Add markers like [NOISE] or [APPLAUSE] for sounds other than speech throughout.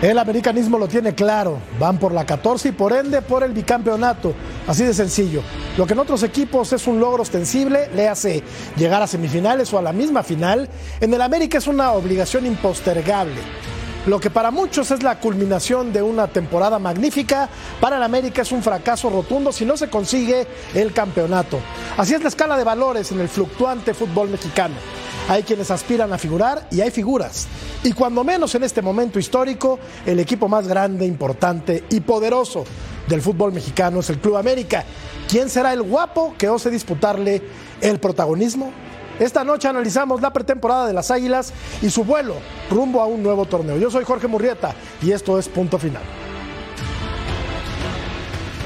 El americanismo lo tiene claro, van por la 14 y por ende por el bicampeonato, así de sencillo. Lo que en otros equipos es un logro ostensible, le hace llegar a semifinales o a la misma final, en el América es una obligación impostergable. Lo que para muchos es la culminación de una temporada magnífica, para el América es un fracaso rotundo si no se consigue el campeonato. Así es la escala de valores en el fluctuante fútbol mexicano. Hay quienes aspiran a figurar y hay figuras. Y cuando menos en este momento histórico, el equipo más grande, importante y poderoso del fútbol mexicano es el Club América. ¿Quién será el guapo que ose disputarle el protagonismo? Esta noche analizamos la pretemporada de las Águilas y su vuelo rumbo a un nuevo torneo. Yo soy Jorge Murrieta y esto es Punto Final.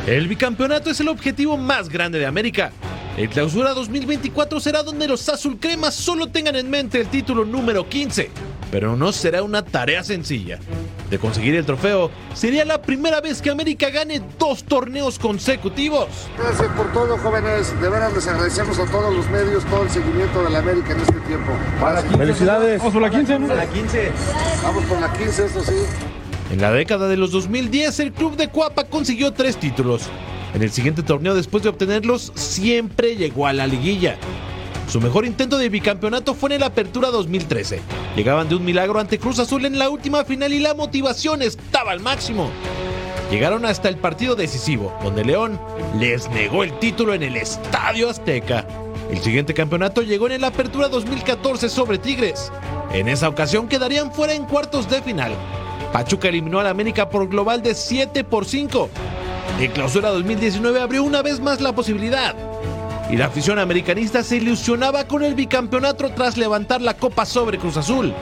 El bicampeonato es el objetivo más grande de América. El clausura 2024 será donde los azulcremas solo tengan en mente el título número 15, pero no será una tarea sencilla. De conseguir el trofeo, sería la primera vez que América gane dos torneos consecutivos. Gracias por todo, jóvenes. De veras les agradecemos a todos los medios todo el seguimiento de la América en este tiempo. Felicidades. Vamos por la 15, ¿no? la 15. Vamos por la 15, eso sí. En la década de los 2010, el club de Cuapa consiguió tres títulos. En el siguiente torneo, después de obtenerlos, siempre llegó a la liguilla. Su mejor intento de bicampeonato fue en el Apertura 2013. Llegaban de un milagro ante Cruz Azul en la última final y la motivación estaba al máximo. Llegaron hasta el partido decisivo, donde León les negó el título en el Estadio Azteca. El siguiente campeonato llegó en el Apertura 2014 sobre Tigres. En esa ocasión quedarían fuera en cuartos de final. Pachuca eliminó al América por global de 7 por 5. En clausura 2019 abrió una vez más la posibilidad. Y la afición americanista se ilusionaba con el bicampeonato tras levantar la copa sobre Cruz Azul.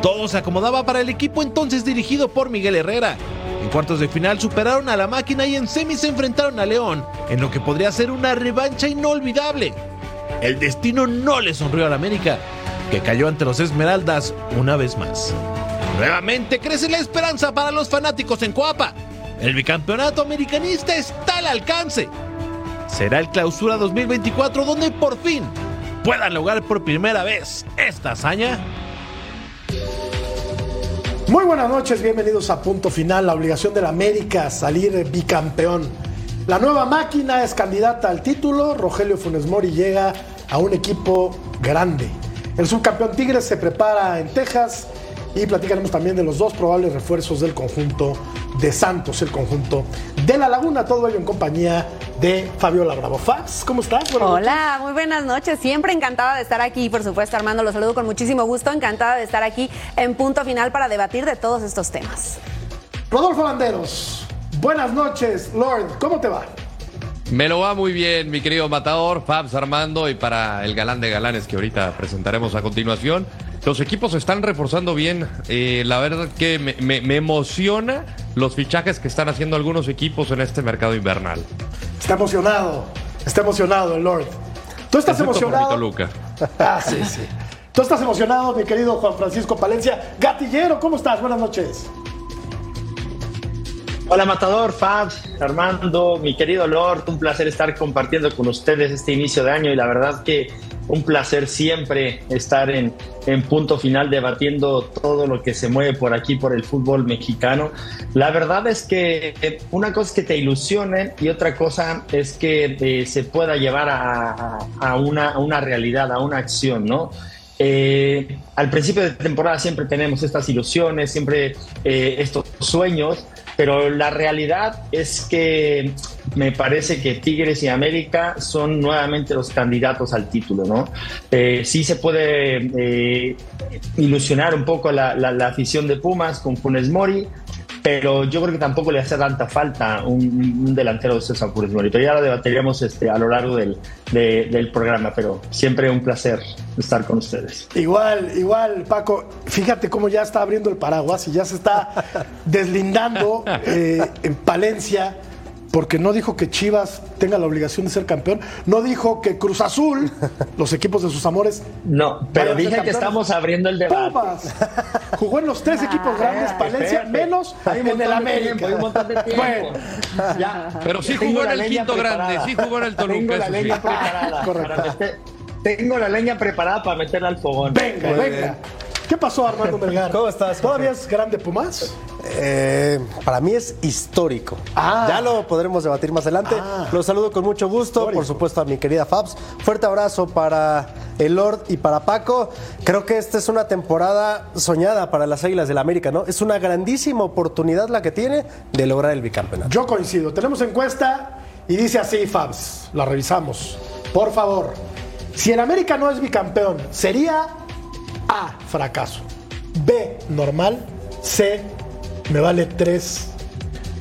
Todo se acomodaba para el equipo entonces dirigido por Miguel Herrera. En cuartos de final superaron a la máquina y en semis se enfrentaron a León, en lo que podría ser una revancha inolvidable. El destino no le sonrió al América, que cayó ante los Esmeraldas una vez más. Nuevamente crece la esperanza para los fanáticos en Coapa. El bicampeonato americanista está al alcance. Será el clausura 2024 donde por fin puedan lograr por primera vez esta hazaña. Muy buenas noches, bienvenidos a Punto Final, la obligación del América salir bicampeón. La nueva máquina es candidata al título, Rogelio Funes Mori llega a un equipo grande. El subcampeón Tigres se prepara en Texas y platicaremos también de los dos probables refuerzos del conjunto de Santos, el conjunto de La Laguna, todo ello en compañía de Fabiola Bravo. Fabs, ¿cómo estás? Buenas Hola, noches. muy buenas noches. Siempre encantada de estar aquí, por supuesto, Armando, los saludo con muchísimo gusto. Encantada de estar aquí en punto final para debatir de todos estos temas. Rodolfo Landeros, buenas noches. Lord, ¿cómo te va? Me lo va muy bien, mi querido Matador, Fabs Armando, y para el galán de galanes que ahorita presentaremos a continuación. Los equipos se están reforzando bien. Eh, la verdad que me, me, me, emociona los fichajes que están haciendo algunos equipos en este mercado invernal. Está emocionado, está emocionado el Lord. ¿Tú estás Excepto emocionado? Luca. [LAUGHS] Ah, sí, sí. ¿Tú estás emocionado, mi querido Juan Francisco Palencia? Gatillero, ¿cómo estás? Buenas noches. Hola Matador, Fabs, Armando, mi querido Lord, un placer estar compartiendo con ustedes este inicio de año y la verdad que un placer siempre estar en, en, punto final debatiendo todo lo que se mueve por aquí, por el fútbol mexicano. La verdad es que una cosa es que te ilusionen y otra cosa es que eh, se pueda llevar a, a, una, a, una, realidad, a una acción, ¿no? Eh, al principio de temporada siempre tenemos estas ilusiones, siempre eh, estos sueños, pero la realidad es que me parece que Tigres y América son nuevamente los candidatos al título, ¿no? Eh, sí se puede eh, ilusionar un poco la, la, afición de Pumas con Funes Mori, pero yo creo que tampoco le hace tanta falta un, delantero de César Funes Mori. Pero ya lo debatiremos este, a lo largo del, del programa, pero siempre un placer estar con ustedes. Igual, igual, Paco, fíjate cómo ya está abriendo el paraguas y ya se está [LAUGHS] deslindando eh, en Palencia porque no dijo que Chivas tenga la obligación de ser campeón, no dijo que Cruz Azul, [LAUGHS] los equipos de sus amores. No, pero dije que estamos abriendo el debate. Pumas. Jugó en los tres ah, equipos grandes, Palencia, menos en el América. un montón de tiempo. Bueno, [LAUGHS] ya. Pero sí jugó en el quinto grande, sí jugó en el Toluca. Tengo la leña preparada. Correcto. tengo la leña preparada para meterla al fogón. Venga, venga. ¿Qué pasó, Armando [LAUGHS] Melgar? ¿Cómo estás? ¿Todavía es grande Pumas? Eh, para mí es histórico. Ah. Ya lo podremos debatir más adelante. Ah. Los saludo con mucho gusto, por supuesto a mi querida Fabs. Fuerte abrazo para el Lord y para Paco. Creo que esta es una temporada soñada para las Águilas del la América, ¿no? Es una grandísima oportunidad la que tiene de lograr el bicampeonato. Yo coincido. Tenemos encuesta y dice así, Fabs. La revisamos. Por favor. Si el América no es bicampeón, ¿sería A, fracaso? B, normal. C, me vale tres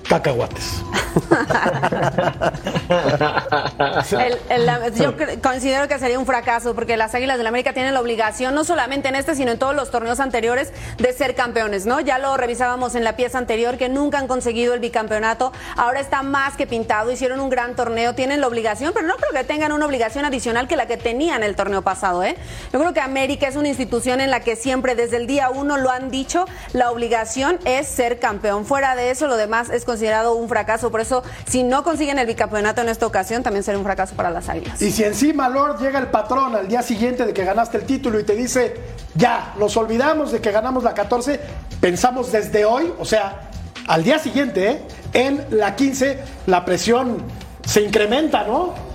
cacahuates. [LAUGHS] yo considero que sería un fracaso porque las Águilas del la América tienen la obligación, no solamente en este, sino en todos los torneos anteriores, de ser campeones, ¿no? Ya lo revisábamos en la pieza anterior, que nunca han conseguido el bicampeonato. Ahora está más que pintado, hicieron un gran torneo, tienen la obligación, pero no creo que tengan una obligación adicional que la que tenían el torneo pasado, ¿eh? Yo creo que América es una institución en la que siempre, desde el día uno, lo han dicho, la obligación es ser campeón. Fuera de eso, lo demás es considerado un fracaso. Eso, si no consiguen el bicampeonato en esta ocasión, también será un fracaso para las Águilas. Y si encima, Lord, llega el patrón al día siguiente de que ganaste el título y te dice, ya, nos olvidamos de que ganamos la 14, pensamos desde hoy, o sea, al día siguiente, ¿eh? en la 15, la presión se incrementa, ¿no?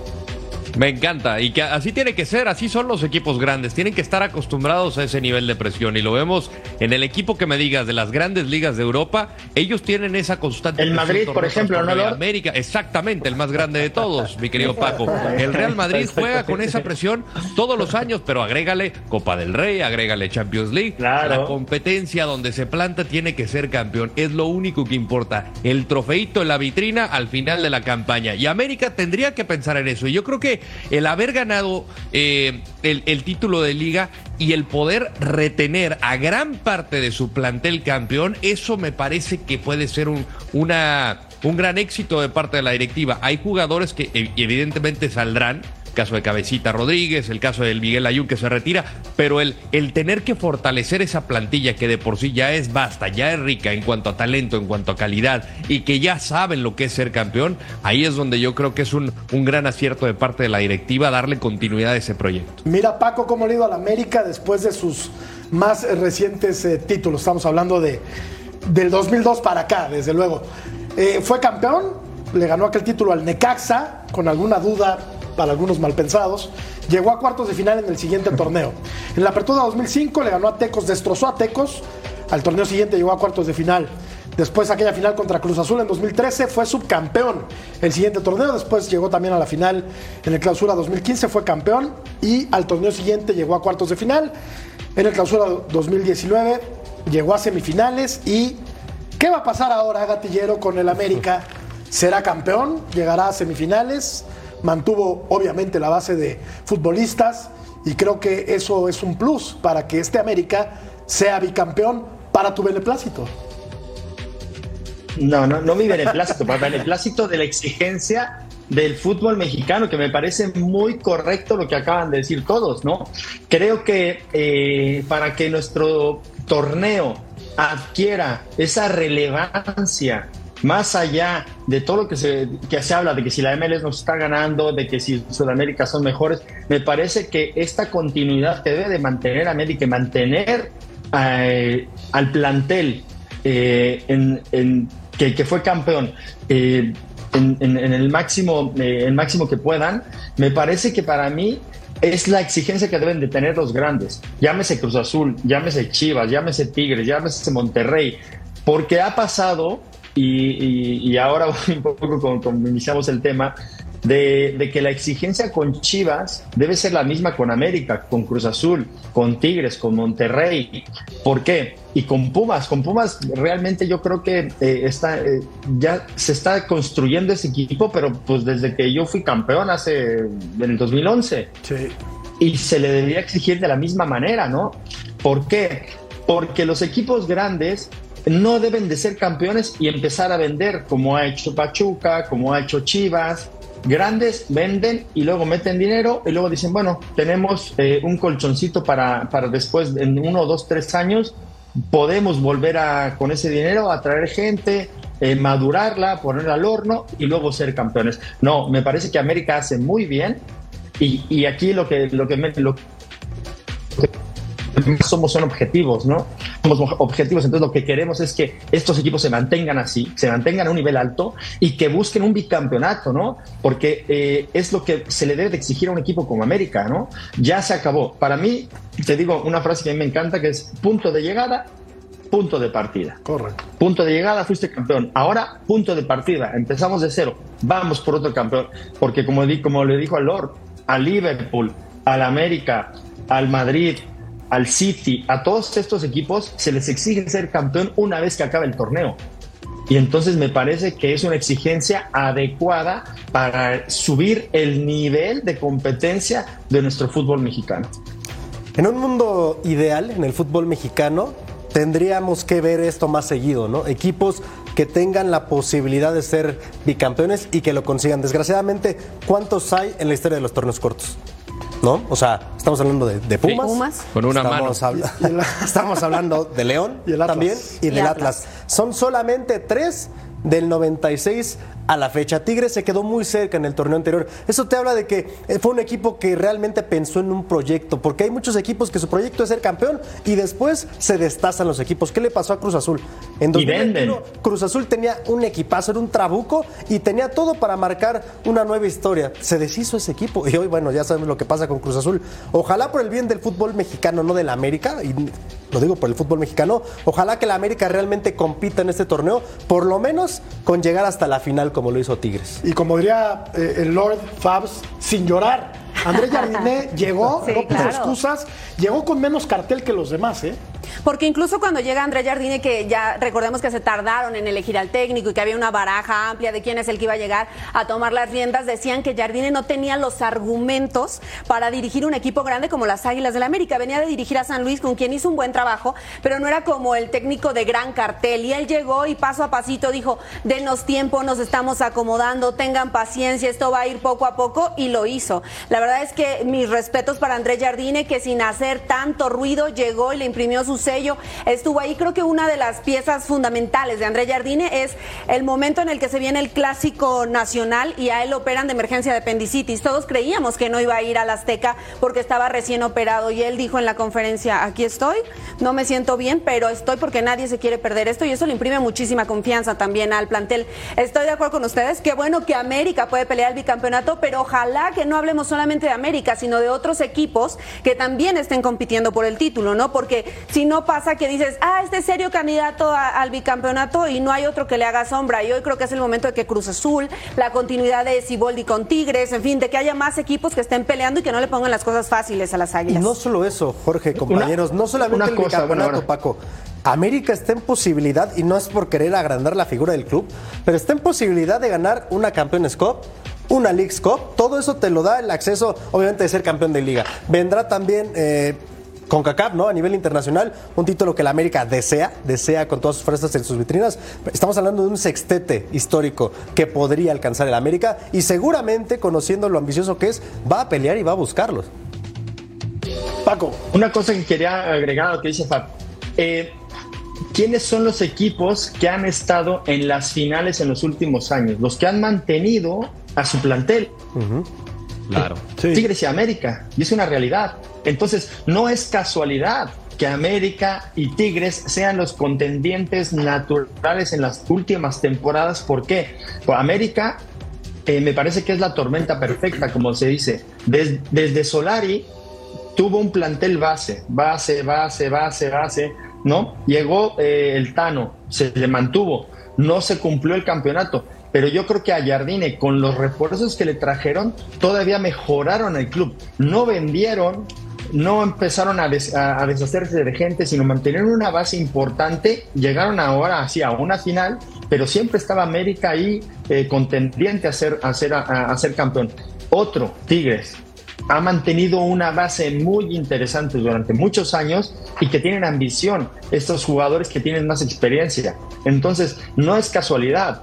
Me encanta y que así tiene que ser, así son los equipos grandes, tienen que estar acostumbrados a ese nivel de presión y lo vemos en el equipo que me digas de las grandes ligas de Europa, ellos tienen esa constante. El Madrid, por ejemplo, ¿no? América, exactamente, el más grande de todos, mi querido Paco. El Real Madrid juega con esa presión todos los años, pero agrégale Copa del Rey, agrégale Champions League, la competencia donde se planta tiene que ser campeón, es lo único que importa, el trofeito en la vitrina al final de la campaña y América tendría que pensar en eso y yo creo que el haber ganado eh, el, título de liga y el poder retener a gran parte de su plantel campeón, eso me parece que puede ser un, una, un gran éxito de parte de la directiva. Hay jugadores que evidentemente saldrán caso de Cabecita Rodríguez, el caso del Miguel Ayun que se retira, pero el, el tener que fortalecer esa plantilla que de por sí ya es basta, ya es rica en cuanto a talento, en cuanto a calidad y que ya saben lo que es ser campeón, ahí es donde yo creo que es un, un gran acierto de parte de la directiva darle continuidad a ese proyecto. Mira Paco cómo le ha ido a la América después de sus más recientes eh, títulos, estamos hablando de del 2002 para acá, desde luego. Eh, fue campeón, le ganó aquel título al Necaxa, con alguna duda para algunos malpensados, llegó a cuartos de final en el siguiente torneo. En la apertura 2005 le ganó a Tecos, destrozó a Tecos. Al torneo siguiente llegó a cuartos de final. Después aquella final contra Cruz Azul en 2013 fue subcampeón. El siguiente torneo después llegó también a la final en el clausura 2015 fue campeón y al torneo siguiente llegó a cuartos de final. En el clausura 2019 llegó a semifinales y ¿qué va a pasar ahora Gatillero con el América? ¿Será campeón? ¿Llegará a semifinales? Mantuvo obviamente la base de futbolistas y creo que eso es un plus para que este América sea bicampeón para tu beneplácito. No, no, no mi beneplácito, para beneplácito de la exigencia del fútbol mexicano, que me parece muy correcto lo que acaban de decir todos, ¿no? Creo que eh, para que nuestro torneo adquiera esa relevancia más allá de todo lo que se, que se habla, de que si la MLS nos está ganando, de que si Sudamérica son mejores, me parece que esta continuidad que debe de mantener América y mantener eh, al plantel eh, en, que, fue campeón eh, en, el, máximo, el máximo que puedan, me parece que para mí es la exigencia que deben de tener los grandes. Llámese Cruz Azul, llámese Chivas, llámese Tigres, llámese Monterrey, porque ha pasado y, ahora [LAUGHS] un poco como, iniciamos el tema, de, que la exigencia con Chivas debe ser la misma con América, con Cruz Azul, con Tigres, con Monterrey. ¿Por qué? Y con Pumas. Con Pumas realmente yo creo que eh, está, eh, ya se está construyendo ese equipo, pero pues desde que yo fui campeón hace en el 2011. Sí. Y se le debería exigir de la misma manera, ¿no? ¿Por qué? Porque los equipos grandes no deben de ser campeones y empezar a vender como ha hecho Pachuca, como ha hecho Chivas. Grandes venden y luego meten dinero y luego dicen, bueno, tenemos eh, un colchoncito para, para después, en uno, dos, tres años, podemos volver a, con ese dinero a traer gente, eh, madurarla, ponerla al horno y luego ser campeones. No, me parece que América hace muy bien y, y aquí lo que, lo que, me, lo somos son objetivos, ¿no? Somos objetivos, entonces lo que queremos es que estos equipos se mantengan así, se mantengan a un nivel alto y que busquen un bicampeonato, ¿no? Porque eh, es lo que se le debe de exigir a un equipo como América, ¿no? Ya se acabó. Para mí, te digo una frase que a mí me encanta, que es punto de llegada, punto de partida. Correcto. Punto de llegada, fuiste campeón. Ahora, punto de partida. Empezamos de cero. Vamos por otro campeón. Porque como, como le dijo al Lord, al Liverpool, al América, al Madrid, al City, a todos estos equipos se les exige ser campeón una vez que acabe el torneo. Y entonces me parece que es una exigencia adecuada para subir el nivel de competencia de nuestro fútbol mexicano. En un mundo ideal, en el fútbol mexicano, tendríamos que ver esto más seguido, ¿no? Equipos que tengan la posibilidad de ser bicampeones y que lo consigan. Desgraciadamente, ¿cuántos hay en la historia de los torneos cortos? ¿No? O sea, estamos hablando de, Pumas, Con una estamos mano. [LAUGHS] estamos hablando de León también y, del Atlas. Son solamente tres del 96 a la fecha. Tigres se quedó muy cerca en el torneo anterior. Eso te habla de que eh, fue un equipo que realmente pensó en un proyecto, porque hay muchos equipos que su proyecto es ser campeón y después se destazan los equipos. ¿Qué le pasó a Cruz Azul? En 2021 Cruz Azul tenía un equipazo, era un trabuco y tenía todo para marcar una nueva historia. Se deshizo ese equipo y hoy, bueno, ya sabemos lo que pasa con Cruz Azul. Ojalá por el bien del fútbol mexicano, no del América, y lo digo por el fútbol mexicano, ojalá que la América realmente compita en este torneo, por lo menos con llegar hasta la final como lo hizo Tigres. Y como diría eh, el Lord Fabs, sin llorar. Andrés Jardiné [LAUGHS] llegó, no puso excusas, llegó con menos cartel que los demás, ¿eh? Porque incluso cuando llega Andrés Jardine, que ya recordemos que se tardaron en elegir al técnico y que había una baraja amplia de quién es el que iba a llegar a tomar las riendas, decían que Jardine no tenía los argumentos para dirigir un equipo grande como las Águilas del la América. Venía de dirigir a San Luis, con quien hizo un buen trabajo, pero no era como el técnico de gran cartel. Y él llegó y paso a pasito dijo, denos tiempo, nos estamos acomodando, tengan paciencia, esto va a ir poco a poco, y lo hizo. La verdad es que mis respetos para Andrés Jardine, que sin hacer tanto ruido llegó y le imprimió su sello, estuvo ahí. Creo que una de las piezas fundamentales de André Jardine es el momento en el que se viene el clásico nacional y a él operan de emergencia de apendicitis. Todos creíamos que no iba a ir al Azteca porque estaba recién operado y él dijo en la conferencia, aquí estoy, no me siento bien, pero estoy porque nadie se quiere perder esto y eso le imprime muchísima confianza también al plantel. Estoy de acuerdo con ustedes, qué bueno que América puede pelear el bicampeonato, pero ojalá que no hablemos solamente de América, sino de otros equipos que también estén compitiendo por el título, ¿no? Porque si no pasa que dices, ah, este es serio candidato al bicampeonato y no hay otro que le haga sombra. Y hoy creo que es el momento de que Cruz Azul, la continuidad de Siboldi con Tigres, en fin, de que haya más equipos que estén peleando y que no le pongan las cosas fáciles a las águilas. Y no solo eso, Jorge, compañeros, no solamente el bicampeonato, Paco. América está en posibilidad, y no es por querer agrandar la figura del club, pero está en posibilidad de ganar una Campeones Cup, una Leagues Cup. Todo eso te lo da el acceso, obviamente, de ser campeón de liga. Vendrá también. Eh, con CACAP, ¿no? A nivel internacional, un título que la América desea, desea con todas sus fuerzas en sus vitrinas. Estamos hablando de un sextete histórico que podría alcanzar el América y seguramente, conociendo lo ambicioso que es, va a pelear y va a buscarlos. Paco. Una cosa que quería agregar a lo que dice Fab. Eh, ¿Quiénes son los equipos que han estado en las finales en los últimos años? Los que han mantenido a su plantel. Claro. Tigres y América. Y es una realidad. Entonces, no es casualidad que América y Tigres sean los contendientes naturales en las últimas temporadas. ¿Por qué? Pues América eh, me parece que es la tormenta perfecta, como se dice. desde Solari tuvo un plantel base, base, base, base, base, ¿no? Llegó eh, el Tano, se le mantuvo no se cumplió el campeonato. Pero yo creo que a Jardine, con los refuerzos que le trajeron, todavía mejoraron el club. No vendieron, no empezaron a, deshacerse de gente, sino mantenieron una base importante. Llegaron ahora así a una final, pero siempre estaba América ahí eh, contendiente a ser, a, ser, a ser campeón. Otro, Tigres, ha mantenido una base muy interesante durante muchos años y que tienen ambición, estos jugadores que tienen más experiencia. Entonces, no es casualidad.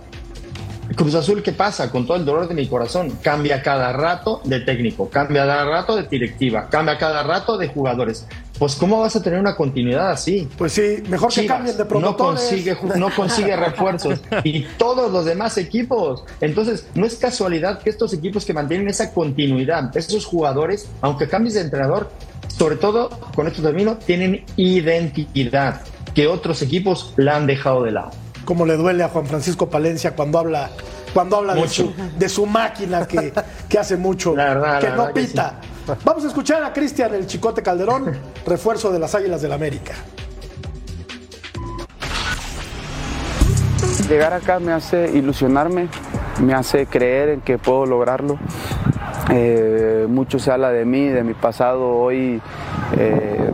Cruz Azul, ¿qué pasa? Con todo el dolor de mi corazón, cambia cada rato de técnico, cambia cada rato de directiva, cambia cada rato de jugadores. Pues ¿cómo vas a tener una continuidad así? Pues sí, mejor que cambien de promotores. No consigue, no [LAUGHS] consigue refuerzos. y todos los demás equipos. Entonces, no es casualidad que estos equipos que mantienen esa continuidad, esos jugadores, aunque cambies de entrenador, sobre todo, con esto termino, tienen identidad que otros equipos la han dejado de lado como le duele a Juan Francisco Palencia cuando habla, cuando habla de su, de su, máquina que, [LAUGHS] que hace mucho, que no pita. Vamos a escuchar a Cristian el Chicote Calderón, refuerzo de las Águilas del la América. Llegar acá me hace ilusionarme, me hace creer en que puedo lograrlo. Eh, mucho se habla de mí, de mi pasado. Hoy eh,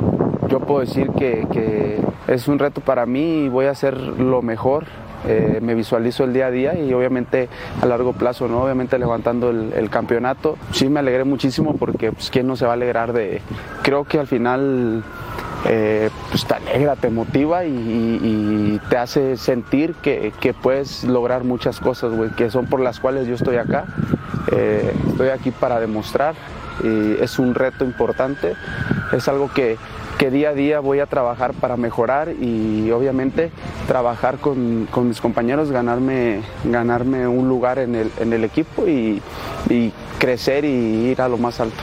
puedo decir que, es un reto para mí y voy a hacer lo mejor. Eh, me visualizo el día a día y obviamente a largo plazo, ¿no? Obviamente levantando el, campeonato. Sí me alegré muchísimo porque pues quién no se va a alegrar de... Creo que al final eh, pues te alegra, te motiva y, te hace sentir que, puedes lograr muchas cosas, güey, que son por las cuales yo estoy acá. Eh, estoy aquí para demostrar y es un reto importante, es algo que, que día a día voy a trabajar para mejorar y obviamente trabajar con, mis compañeros, ganarme, ganarme un lugar en el, en el equipo y, crecer y ir a lo más alto.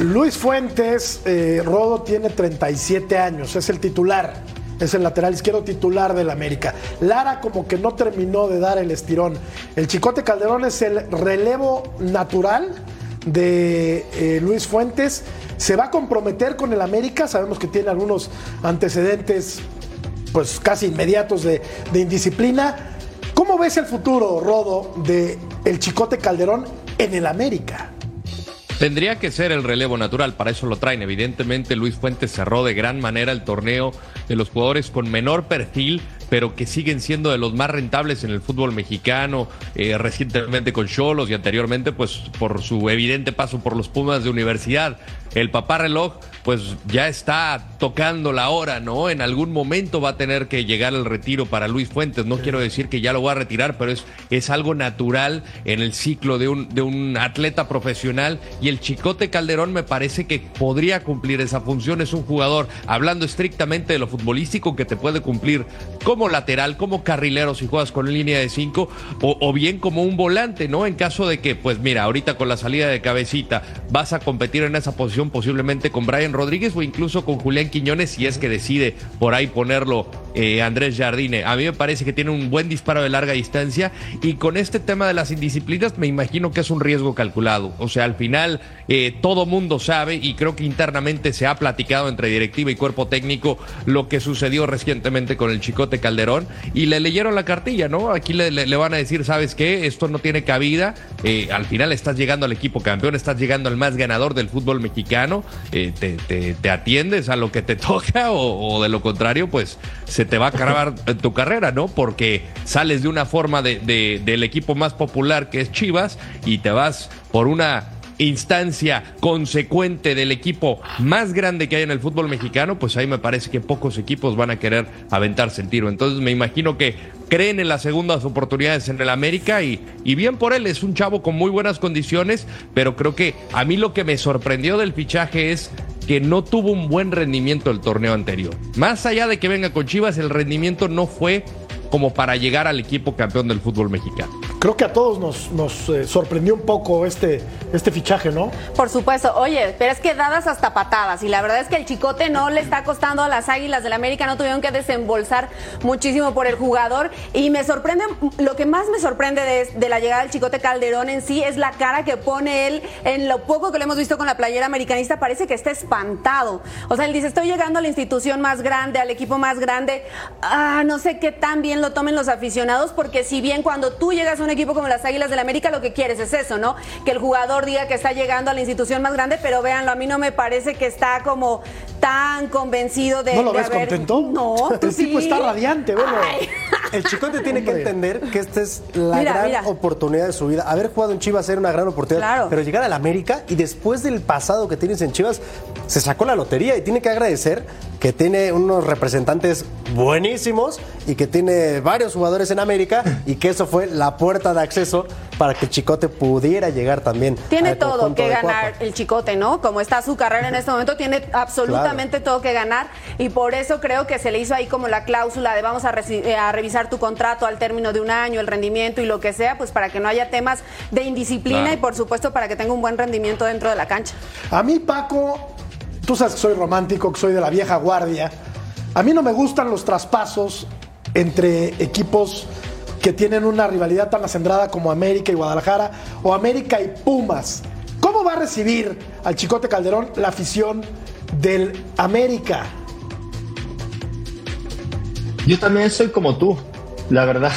Luis Fuentes, eh, Rodo tiene 37 años, es el titular, es el lateral izquierdo titular del América. Lara como que no terminó de dar el estirón. El Chicote Calderón es el relevo natural de eh, Luis Fuentes se va a comprometer con el América. Sabemos que tiene algunos antecedentes, pues casi inmediatos de, indisciplina. ¿Cómo ves el futuro, Rodo, de el Chicote Calderón en el América? Tendría que ser el relevo natural, para eso lo traen. Evidentemente, Luis Fuentes cerró de gran manera el torneo de los jugadores con menor perfil, pero que siguen siendo de los más rentables en el fútbol mexicano, eh, recientemente con Cholos y anteriormente, pues por su evidente paso por los Pumas de universidad. El papá reloj pues ya está tocando la hora, ¿no? En algún momento va a tener que llegar el retiro para Luis Fuentes. No quiero decir que ya lo va a retirar, pero es, es algo natural en el ciclo de un, de un atleta profesional. Y el Chicote Calderón me parece que podría cumplir esa función. Es un jugador, hablando estrictamente de lo futbolístico, que te puede cumplir como lateral, como carrilero si juegas con línea de cinco, o, o bien como un volante, ¿no? En caso de que, pues mira, ahorita con la salida de cabecita vas a competir en esa posición posiblemente con Brian Rodríguez o incluso con Julián Quiñones si es que decide por ahí ponerlo eh, Andrés Jardine. A mí me parece que tiene un buen disparo de larga distancia y con este tema de las indisciplinas me imagino que es un riesgo calculado. O sea, al final eh, todo mundo sabe y creo que internamente se ha platicado entre directiva y cuerpo técnico lo que sucedió recientemente con el Chicote Calderón y le leyeron la cartilla, ¿no? Aquí le, van a decir, ¿sabes qué? Esto no tiene cabida. Eh, al final estás llegando al equipo campeón, estás llegando al más ganador del fútbol mexicano, te, atiendes a lo que te [LAUGHS] toca o, o de lo contrario, pues se te va a acabar tu carrera, ¿no? Porque sales de una forma de, del equipo más popular que es Chivas y te vas por una instancia consecuente del equipo más grande que hay en el fútbol mexicano, pues ahí me parece que pocos equipos van a querer aventarse el tiro. Entonces me imagino que creen en las segundas oportunidades en el América y, y bien por él, es un chavo con muy buenas condiciones, pero creo que a mí lo que me sorprendió del fichaje es que no tuvo un buen rendimiento el torneo anterior. Más allá de que venga con Chivas, el rendimiento no fue como para llegar al equipo campeón del fútbol mexicano. Creo que a todos nos, nos eh, sorprendió un poco este, este fichaje, ¿no? Por supuesto, oye, pero es que dadas hasta patadas, y la verdad es que el chicote no le está costando a las águilas del América, no tuvieron que desembolsar muchísimo por el jugador, y me sorprende, lo que más me sorprende de, la llegada del chicote Calderón en sí es la cara que pone él en lo poco que lo hemos visto con la playera americanista, parece que está espantado. O sea, él dice, estoy llegando a la institución más grande, al equipo más grande, ah, no sé qué tan bien lo tomen los aficionados, porque si bien cuando tú llegas a un equipo como las Águilas del América, lo que quieres es eso, ¿no? Que el jugador diga que está llegando a la institución más grande, pero véanlo, a mí no me parece que está como tan convencido de. ¿No lo de ves haber- contento? No, tú [LAUGHS] El tipo sí. está radiante, bueno. Ay. El chicote tiene que entender que esta es la Mira, gran mira. oportunidad de su vida. Haber jugado en Chivas era una gran oportunidad. Claro. Pero llegar al América y después del pasado que tienes en Chivas, se sacó la lotería y tiene que agradecer que tiene unos representantes buenísimos y que tiene varios jugadores en América y que eso fue la puerta de acceso para que el chicote pudiera llegar también. Tiene todo que ganar el chicote, ¿no? Como está su carrera en este momento, tiene absolutamente todo que ganar y por eso creo que se le hizo ahí como la cláusula de vamos a, eh, a revisar tu contrato al término de un año, el rendimiento y lo que sea, pues para que no haya temas de indisciplina Claro. y por supuesto para que tenga un buen rendimiento dentro de la cancha. A mí, Paco, tú sabes que soy romántico, que soy de la vieja guardia. A mí no me gustan los traspasos entre equipos que tienen una rivalidad tan acendrada como América y Guadalajara o América y Pumas. ¿Cómo va a recibir al Chicote Calderón la afición del América? Yo también soy como tú, la verdad.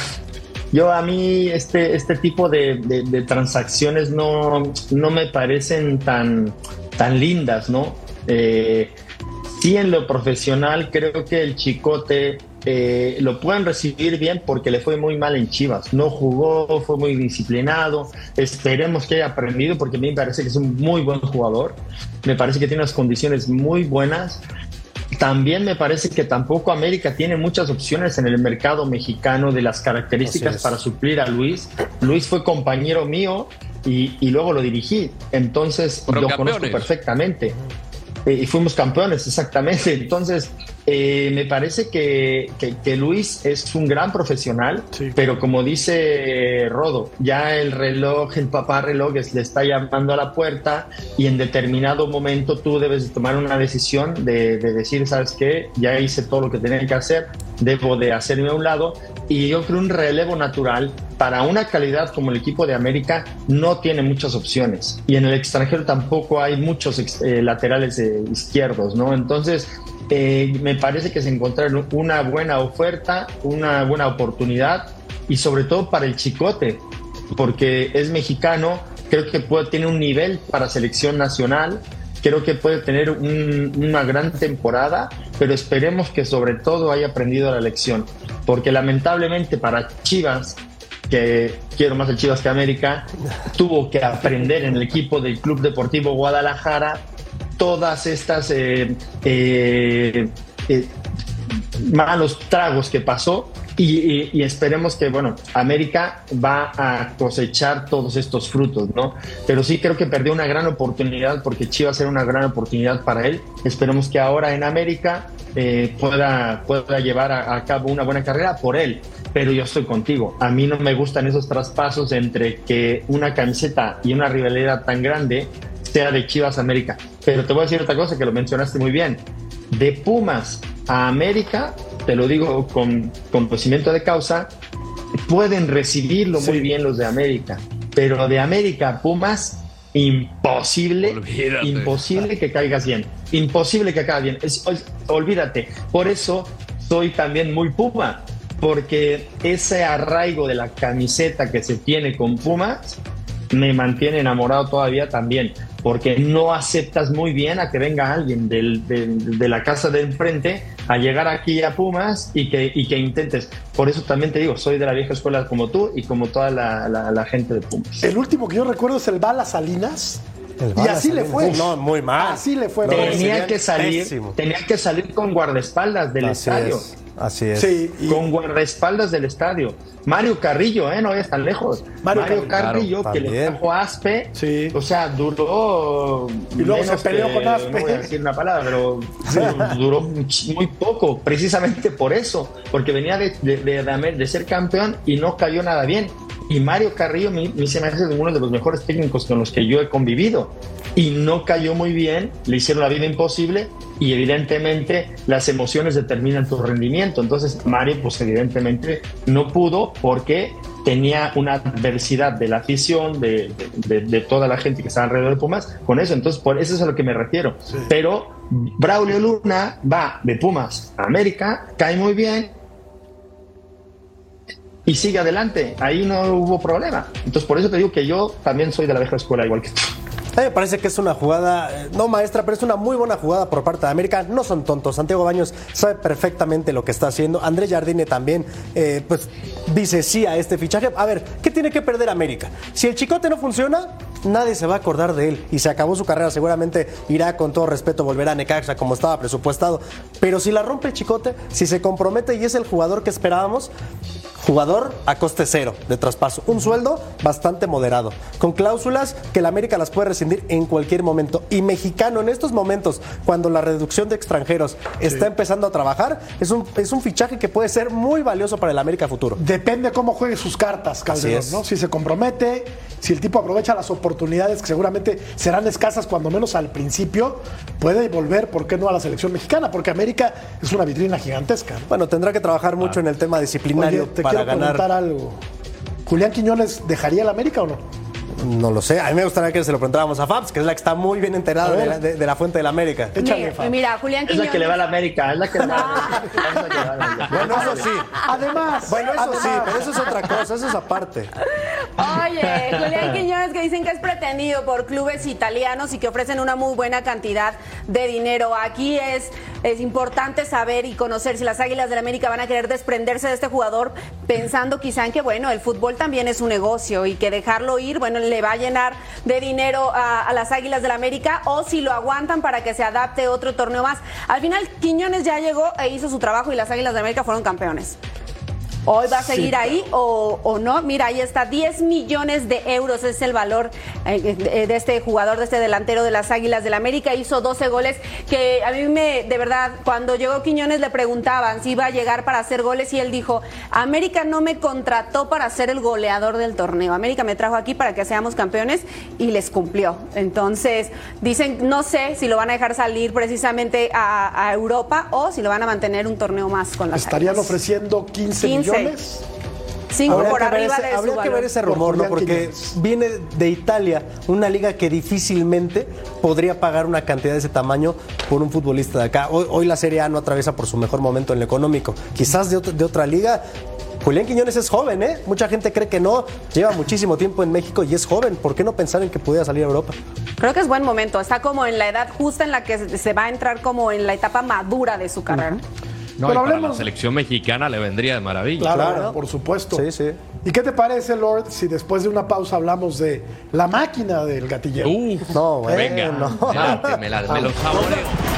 Yo a mí este, este tipo de, transacciones no, no me parecen tan, tan lindas, ¿no? Eh, sí en lo profesional creo que el chicote eh, lo pueden recibir bien porque le fue muy mal en Chivas. No jugó, fue muy disciplinado. Esperemos que haya aprendido porque a mí me parece que es un muy buen jugador. Me parece que tiene unas condiciones muy buenas. También me parece que tampoco América tiene muchas opciones en el mercado mexicano de las características para suplir a Luis. Luis fue compañero mío y, y luego lo dirigí. Entonces lo conozco perfectamente. Eh, y fuimos campeones, exactamente. Entonces, eh, me parece que, que- que Luis es un gran profesional, Sí. pero como dice Rodo, ya el reloj, el papá reloj es- le está llamando a la puerta y en determinado momento tú debes de tomar una decisión de, de decir, ¿sabes qué? Ya hice todo lo que tenía que hacer, debo de hacerme a un lado y yo creo un relevo natural para una calidad como el equipo de América no tiene muchas opciones y en el extranjero tampoco hay muchos eh, laterales eh, izquierdos, ¿no? Entonces eh, me parece que se encontraron una buena oferta, una buena oportunidad y sobre todo para el Chicote, porque es mexicano, creo que puede tener un nivel para selección nacional, creo que puede tener un- una gran temporada, pero esperemos que sobre todo haya aprendido la lección, porque lamentablemente para Chivas, que quiero más el Chivas que América, tuvo que aprender en el equipo del Club Deportivo Guadalajara todas estas eh, eh, eh, malos tragos que pasó y, esperemos que, bueno, América va a cosechar todos estos frutos, ¿no? Pero sí creo que perdió una gran oportunidad porque Chivas era una gran oportunidad para él. Esperemos que ahora en América pueda, pueda llevar a cabo una buena carrera por él. Pero yo estoy contigo. A mí no me gustan esos traspasos entre que una camiseta y una rivalidad tan grande sea de Chivas América. Pero te voy a decir otra cosa que lo mencionaste muy bien. De Pumas a América, te lo digo con, con conocimiento de causa, pueden recibirlo muy bien los de América. Pero de América a Pumas, imposible, Olvídate. imposible que caigas bien. Imposible que caigas bien. Es- olvídate. Por eso soy también muy Puma. Porque ese arraigo de la camiseta que se tiene con Pumas me mantiene enamorado todavía también, porque no aceptas muy bien a que venga alguien del- del- de la casa de enfrente a llegar aquí a Pumas y que, y que intentes. Por eso también te digo, soy de la vieja escuela como tú y como toda la, la- la gente de Pumas. El último que yo recuerdo es el Bala Salinas. Y así le fue. No, muy mal. Así le fue. Tenía que salir, pésimo. tenía que salir con guardaespaldas del Así estadio. es. Así es. Sí, y- Con guardaespaldas del estadio. Mario Carrillo, ¿eh? No vayas tan lejos. Mario Mario, Carrillo. Claro, que le trajo a Aspe. Sí. O sea, duró. Y luego se peleó que- con Aspe. No voy a decir una palabra, pero duró much- muy poco, precisamente por eso. Porque venía de, de, de- de ser campeón y no cayó nada bien. Y Mario Carrillo me, me se me hace uno de los mejores técnicos con los que yo he convivido. Y no cayó muy bien, le hicieron la vida imposible y evidentemente las emociones determinan tu rendimiento. Entonces Mario pues evidentemente no pudo porque tenía una adversidad de la afición, de, de, toda la gente que estaba alrededor de Pumas, con eso. Entonces, por eso es a lo que me refiero. Pero Braulio Luna va de Pumas a América, cae muy bien y sigue adelante. Ahí no hubo problema. Entonces, por eso te digo que yo también soy de la vieja escuela, igual que tú. A mí me parece que es una jugada, eh, no maestra, pero es una muy buena jugada por parte de América. No son tontos. Santiago Baños sabe perfectamente lo que está haciendo. Andrés Jardine también, eh, pues, dice sí a este fichaje. A ver, ¿qué tiene que perder América? Si el chicote no funciona, nadie se va a acordar de él y se acabó su carrera. Seguramente irá con todo respeto, volverá a Necaxa como estaba presupuestado. Pero si la rompe el chicote, si se compromete y es el jugador que esperábamos, Jugador a coste cero de traspaso. Un sueldo bastante moderado. Con cláusulas que la América las puede rescindir en cualquier momento. Y mexicano en estos momentos, cuando la reducción de extranjeros está empezando a trabajar, es un, es un fichaje que puede ser muy valioso para el América futuro. Depende cómo juegue sus cartas, Calderón, ¿no? Si se compromete, si el tipo aprovecha las oportunidades que seguramente serán escasas, cuando menos al principio, puede volver, ¿por qué no a la selección mexicana? Porque América es una vitrina gigantesca. Bueno, tendrá que trabajar mucho en el tema disciplinario para quiero preguntar algo. ¿Julián Quiñones dejaría el América o no? No lo sé. A mí me gustaría que se lo preguntáramos a Fabs, que es la que está muy bien enterada de la, fuente de la América. Échale, Mira, Julián Quiñones. Es la que le va a la América. Es la que le va [LAUGHS] Bueno, eso sí. Además. Bueno, eso sí, pero eso es otra cosa. Eso es aparte. Oye, Julián Quiñones que dicen que es pretendido por clubes italianos y que ofrecen una muy buena cantidad de dinero. Aquí es, es importante saber y conocer si las Águilas del la América van a querer desprenderse de este jugador pensando quizá en que, bueno, el fútbol también es un negocio y que dejarlo ir, bueno, le va a llenar de dinero a, las Águilas del la América o si lo aguantan para que se adapte otro torneo más. Al final, Quiñones ya llegó e hizo su trabajo y las Águilas de América fueron campeones. Hoy va a seguir ahí o, no. Mira, ahí está, 10 millones de euros es el valor eh, de este jugador, de este delantero de las Águilas del América. Hizo 12 goles que a mí me, de verdad, cuando llegó Quiñones le preguntaban si iba a llegar para hacer goles y él dijo, América no me contrató para ser el goleador del torneo. América me trajo aquí para que seamos campeones y les cumplió. Entonces, dicen, no sé si lo van a dejar salir precisamente a, Europa o si lo van a mantener un torneo más con las Estarían ofreciendo 15, 15 millones habría por arriba ese, Habría que ver ese rumor, ¿no? Porque viene de Italia, una liga que difícilmente podría pagar una cantidad de ese tamaño por un futbolista de acá. Hoy, la Serie A no atraviesa por su mejor momento en lo económico. Quizás de, de otra liga Julián Quiñones es joven, ¿eh? Mucha gente cree que no. Lleva muchísimo tiempo en México y es joven. ¿Por qué no pensar en que pudiera salir a Europa? Creo que es buen momento. Está como en la edad justa en la que se va a entrar como en la etapa madura de su carrera. No, Pero hablemos... la selección mexicana le vendría de maravilla. Claro, por supuesto. Sí, sí. ¿Y qué te parece, Lord, si después de una pausa hablamos de la máquina del gatillero? Uf, no, bueno, venga, no. me, la, me lo saboreo.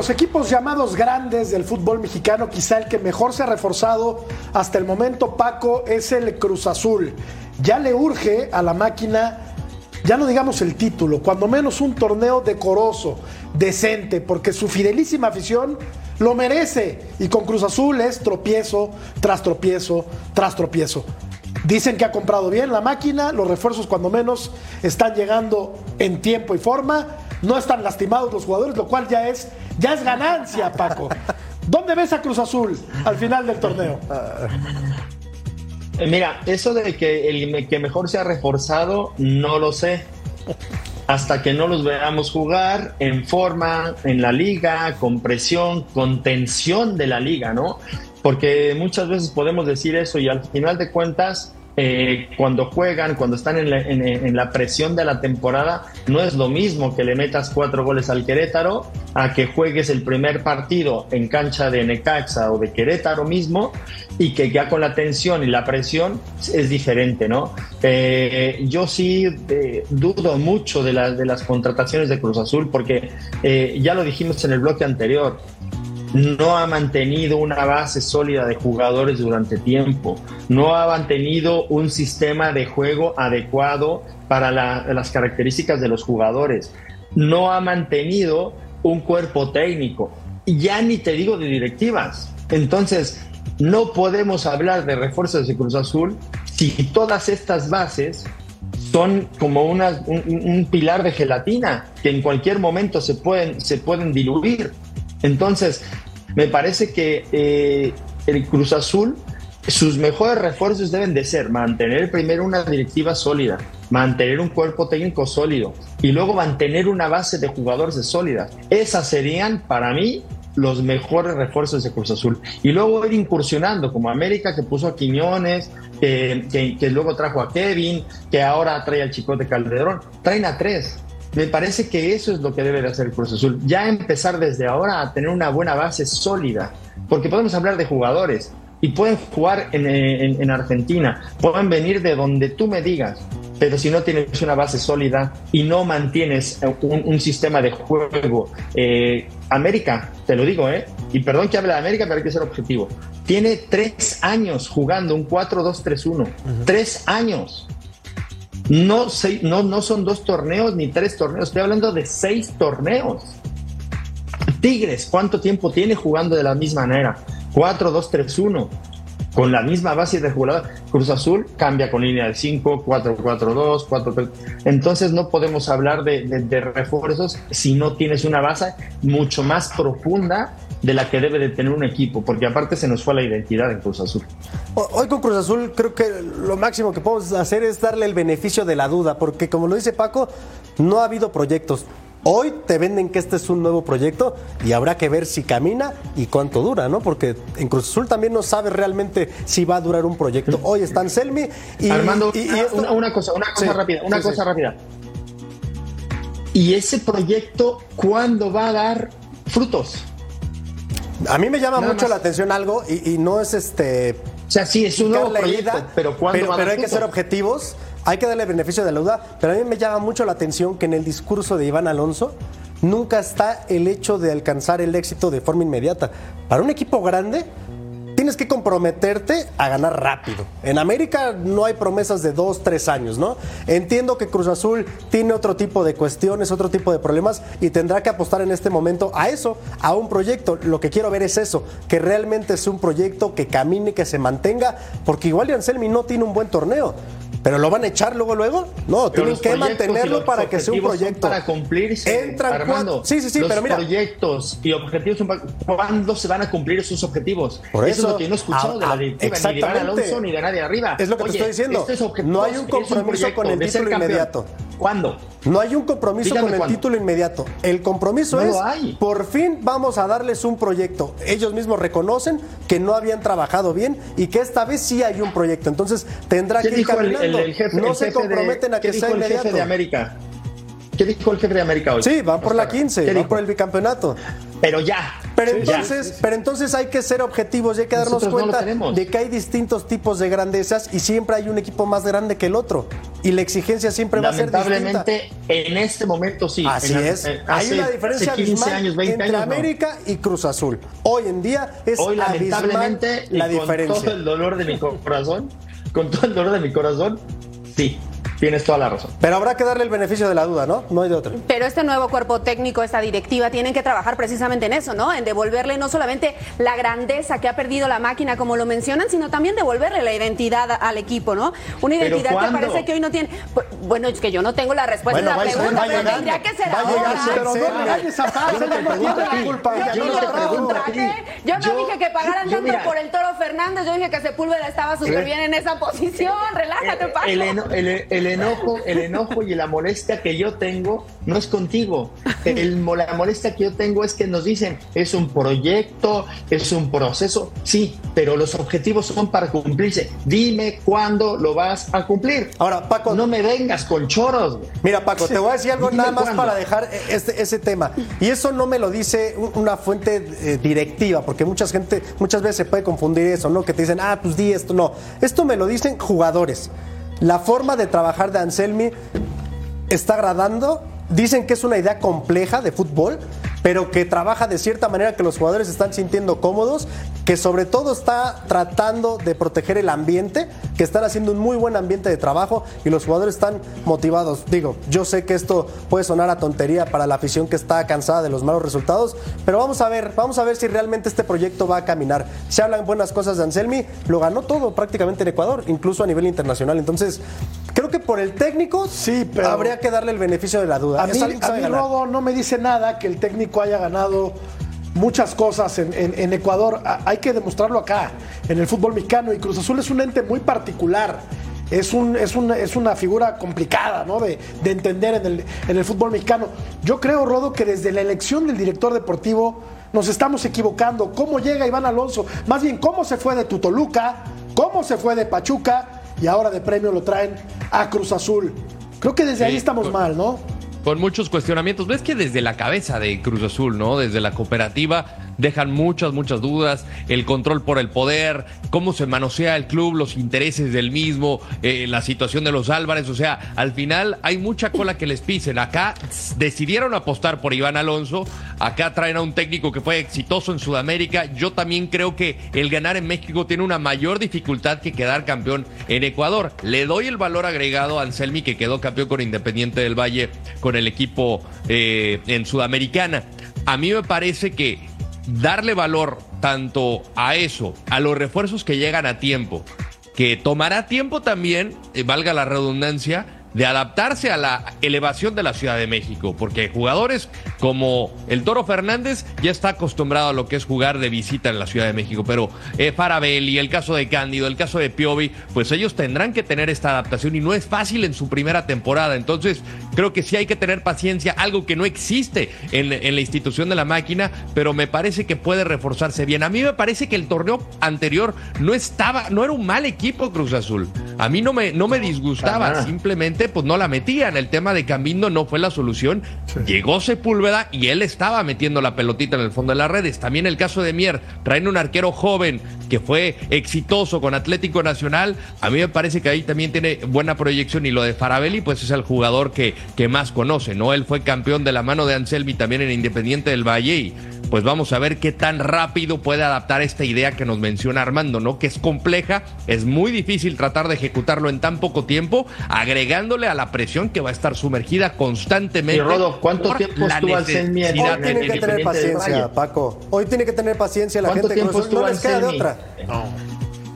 Los equipos llamados grandes del fútbol mexicano, quizá el que mejor se ha reforzado hasta el momento, Paco, es el Cruz Azul. Ya le urge a la máquina, ya no digamos el título, cuando menos un torneo decoroso, decente, porque su fidelísima afición lo merece. Y con Cruz Azul es tropiezo tras tropiezo tras tropiezo. Dicen que ha comprado bien la máquina, los refuerzos cuando menos están llegando en tiempo y forma no están lastimados los jugadores, lo cual ya es, ya es ganancia, Paco. ¿Dónde ves a Cruz Azul al final del torneo? Eh, mira, eso de que el que mejor se ha reforzado, no lo sé. Hasta que no los veamos jugar en forma, en la liga, con presión, con tensión de la liga, ¿no? porque muchas veces podemos decir eso y al final de cuentas eh, cuando juegan, cuando están en la, presión de la temporada, no es lo mismo que le metas cuatro goles al Querétaro a que juegues el primer partido en cancha de Necaxa o de Querétaro mismo y que ya con la tensión y la presión es diferente, ¿no? Eh, yo sí eh, dudo mucho de, de, las contrataciones de Cruz Azul porque ya lo dijimos en el bloque anterior, no ha mantenido una base sólida de jugadores durante tiempo, no ha mantenido un sistema de juego adecuado para las características de los jugadores, no ha mantenido un cuerpo técnico, ya ni te digo de directivas. Entonces, no podemos hablar de refuerzos de Cruz Azul si todas estas bases son como un, un, pilar de gelatina que en cualquier momento se pueden, se pueden diluir. Entonces, me parece que eh, el Cruz Azul, sus mejores refuerzos deben de ser mantener primero una directiva sólida, mantener un cuerpo técnico sólido y luego mantener una base de jugadores sólidas. Esas serían, para mí, los mejores refuerzos de Cruz Azul. Y luego ir incursionando, como América que puso a Quiñones, que, que, luego trajo a Kevin, que ahora trae al Chicote Calderón. Traen a tres. Me parece que eso es lo que debe de hacer el Cruz Azul. Ya empezar desde ahora a tener una buena base sólida. Porque podemos hablar de jugadores y pueden jugar en, Argentina, pueden venir de donde tú me digas. Pero si no tienes una base sólida y no mantienes un, sistema de juego, eh, América, te lo digo, ¿eh? Y perdón que hable de América, pero hay que ser objetivo. Tiene tres años jugando un 4-2-3-1. Tres años. No, no, no son dos torneos ni tres torneos, estoy hablando de seis torneos. Tigres, ¿cuánto tiempo tiene jugando de la misma manera? 4, 2, 3, 1. Con la misma base de jugador. Cruz Azul cambia con línea de 5, 4, 4, 2, 4, 3. Entonces no podemos hablar de, de refuerzos si no tienes una base mucho más profunda de la que debe de tener un equipo, porque aparte se nos fue la identidad en Cruz Azul. Hoy con Cruz Azul creo que lo máximo que podemos hacer es darle el beneficio de la duda, porque como lo dice Paco, no ha habido proyectos. Hoy te venden que este es un nuevo proyecto y habrá que ver si camina y cuánto dura, ¿no? Porque en Cruz Azul también no sabe realmente si va a durar un proyecto. Hoy están Selmi y. Armando, una, cosa, una cosa rápida, una cosa rápida. ¿Y ese proyecto cuándo va a dar frutos? A mí me llama mucho la atención algo y, no es este. O sea, sí, es un nuevo proyecto, pero ¿cuándo Pero, hay que ser objetivos, hay que darle beneficio de la duda. Pero a mí me llama mucho la atención que en el discurso de Iván Alonso nunca está el hecho de alcanzar el éxito de forma inmediata. Para un equipo grande, tienes que comprometerte a ganar rápido. En América no hay promesas de dos, tres años, ¿no? Entiendo que Cruz Azul tiene otro tipo de cuestiones, otro tipo de problemas y tendrá que apostar en este momento a eso, a un proyecto. Lo que quiero ver es eso, que realmente es un proyecto que camine, que se mantenga, porque igual Anselmi no tiene un buen torneo. ¿Pero lo van a echar luego, luego? No, tienen que mantenerlo para que sea un proyecto. Para cumplirse. Entran Armando, Sí, sí, sí, pero mira. proyectos y objetivos ¿Cuándo se van a cumplir esos objetivos? Por eso, eso es lo que no he escuchado de la directiva, ni de Alonso, ni de nadie arriba. Es lo que te estoy diciendo. no hay un compromiso con el título inmediato. ¿Cuándo? No hay un compromiso con el título inmediato. El compromiso es, por fin vamos a darles un proyecto. Ellos mismos reconocen que no habían trabajado bien y que esta vez sí hay un proyecto. Entonces tendrá que ir caminando. no se comprometen a que sea el jefe de América? ¿Qué dijo el jefe de América hoy? Sí, van por la 15, van por el bicampeonato. Pero ya. Pero entonces, pero entonces hay que ser objetivos y hay que darnos cuenta de que hay distintos tipos de grandezas y siempre hay un equipo más grande que el otro. Y la exigencia siempre va a ser distinta. Lamentablemente, en este momento sí. Así es. hay una diferencia 15 años, 20 entre América y Cruz Azul. Hoy en día es Hoy, lamentablemente, la diferencia. Con todo el dolor de mi corazón, con todo el dolor de mi corazón, sí. Tienes toda la razón. Pero habrá que darle el beneficio de la duda, ¿no? No hay de otra. Pero este nuevo cuerpo técnico, esta directiva, tienen que trabajar precisamente en eso, ¿no? En devolverle no solamente la grandeza que ha perdido la máquina, como lo mencionan, sino también devolverle la identidad al equipo, ¿no? Una identidad que parece que hoy no tiene. Bueno, es que yo no tengo la respuesta a la pregunta, pero tendría que ser ahora. Pero no Yo no dije que pagaran tanto por el Toro Fernández, yo dije que Sepúlveda estaba súper bien en esa posición. Relájate, Paco. El enojo, el enojo y la molestia que yo tengo no es contigo. El, la molestia que yo tengo es que nos dicen, es un proyecto, es un proceso. Sí, pero los objetivos son para cumplirse. Dime cuándo lo vas a cumplir. Ahora, Paco. No me vengas con choros. Mira, Paco, te voy a decir algo nada más para dejar este, ese tema. Y eso no me lo dice una fuente eh, directiva, porque mucha gente, muchas veces se puede confundir eso, ¿no? Que te dicen, ah, pues di esto. No, esto me lo dicen jugadores. La forma de trabajar de Anselmi está agradando. Dicen que es una idea compleja de fútbol, pero que trabaja de cierta manera que los jugadores están sintiendo cómodos, que sobre todo está tratando de proteger el ambiente, que están haciendo un muy buen ambiente de trabajo y los jugadores están motivados. Digo, yo sé que esto puede sonar a tontería para la afición que está cansada de los malos resultados, pero vamos a ver, vamos a ver si realmente este proyecto va a caminar. Se hablan buenas cosas de Anselmi, lo ganó todo prácticamente en Ecuador, incluso a nivel internacional. Entonces, creo que por el técnico sí, pero habría que darle el beneficio de la duda. A mí, a no me dice nada que el técnico haya ganado muchas cosas en, Ecuador. Hay que demostrarlo acá, en el fútbol mexicano. Y Cruz Azul es un ente muy particular. Es, un, es, es una figura complicada ¿no? de, entender en el, en el fútbol mexicano. Yo creo, Rodo, que desde la elección del director deportivo nos estamos equivocando. ¿Cómo llega Iván Alonso? Más bien, ¿cómo se fue de Tutoluca? ¿Cómo se fue de Pachuca? Y ahora de premio lo traen a Cruz Azul. Creo que desde ahí estamos mal, ¿no? Con muchos cuestionamientos. Ves que desde la cabeza de Cruz Azul, ¿no? Desde la cooperativa dejan muchas, muchas dudas. El control por el poder, cómo se manosea el club, los intereses del mismo, eh, la situación de los Álvarez. O sea, al final hay mucha cola que les pisen. Acá decidieron apostar por Iván Alonso. Acá traen a un técnico que fue exitoso en Sudamérica. Yo también creo que el ganar en México tiene una mayor dificultad que quedar campeón en Ecuador. Le doy el valor agregado a Anselmi, que quedó campeón con Independiente del Valle, con el equipo eh, en Sudamericana. A mí me parece que darle valor tanto a eso, a los refuerzos que llegan a tiempo, que tomará tiempo también, eh, valga la redundancia, de adaptarse a la elevación de la Ciudad de México, porque jugadores como el Toro Fernández ya está acostumbrado a lo que es jugar de visita en la Ciudad de México, pero eh, Farabelli, el caso de Cándido, el caso de Piovi, pues ellos tendrán que tener esta adaptación y no es fácil en su primera temporada, entonces creo que sí hay que tener paciencia, algo que no existe en, en la institución de la máquina, pero me parece que puede reforzarse bien. A mí me parece que el torneo anterior no estaba, no era un mal equipo Cruz Azul, a mí no me, no me disgustaba, simplemente pues no la metían. El tema de Cambindo no fue la solución. Llegó Sepúlveda y él estaba metiendo la pelotita en el fondo de las redes. También el caso de Mier, traen un arquero joven que fue exitoso con Atlético Nacional. A mí me parece que ahí también tiene buena proyección y lo de Farabelli pues es el jugador que, que más conoce, ¿no? Él fue campeón de la mano de Anselmi también en Independiente del Valle y pues vamos a ver qué tan rápido puede adaptar esta idea que nos menciona Armando, ¿no? Que es compleja, es muy difícil tratar de ejecutarlo en tan poco tiempo, agregándole a la presión que va a estar sumergida constantemente. Y Rodo, ¿cuánto tiempo estuvo Hoy tiene que tener paciencia, Paco. Hoy tiene que tener paciencia la gente que no les queda de otra. No.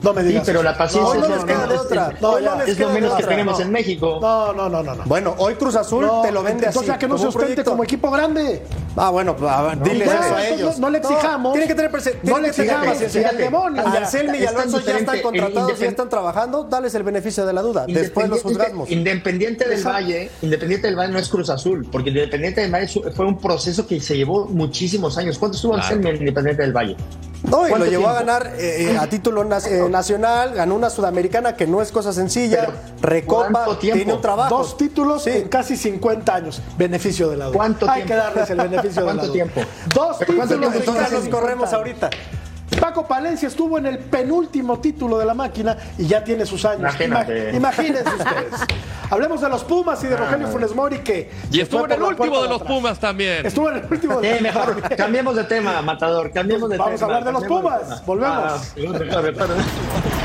No me digas. Sí, pero la paciencia no, no les queda de otra. No, es lo menos que tenemos en México. No, no, no, no. Bueno, hoy Cruz Azul te lo vende así. O sea, que no se ostente como equipo grande. Ah, bueno, pues, a ver, diles eso a ellos. No, le exijamos. tiene que tener No le exijamos. Demonio. Anselmi y Alonso ya están contratados, ya están trabajando. Dales el beneficio de la duda. Después los juzgamos. Independiente del Valle, Independiente del Valle no es Cruz Azul, porque Independiente del Valle fue un proceso que se llevó muchísimos años. ¿Cuánto estuvo Anselmi en Independiente del Valle? No, y lo llevó a ganar eh, eh, a título eh, nacional, ganó una sudamericana que no es cosa sencilla, recopa, tiene un trabajo. Dos títulos en casi 50 años, beneficio de la duda. ¿Cuánto Hay que darles el beneficio de la duda. ¿Cuánto tiempo? Dos títulos. Entonces nos corremos ahorita. Paco Palencia estuvo en el penúltimo título de la máquina y ya tiene sus años. Imagínense [LAUGHS] ustedes. Hablemos de los Pumas y de Rogelio Funes Mori que... Y estuvo en el último de los Pumas también. Estuvo en el último de los mejor. [LAUGHS] Cambiemos de tema, Matador. Cambiemos de Vamos tema. Vamos a hablar de los Pumas. Volvemos. Ah,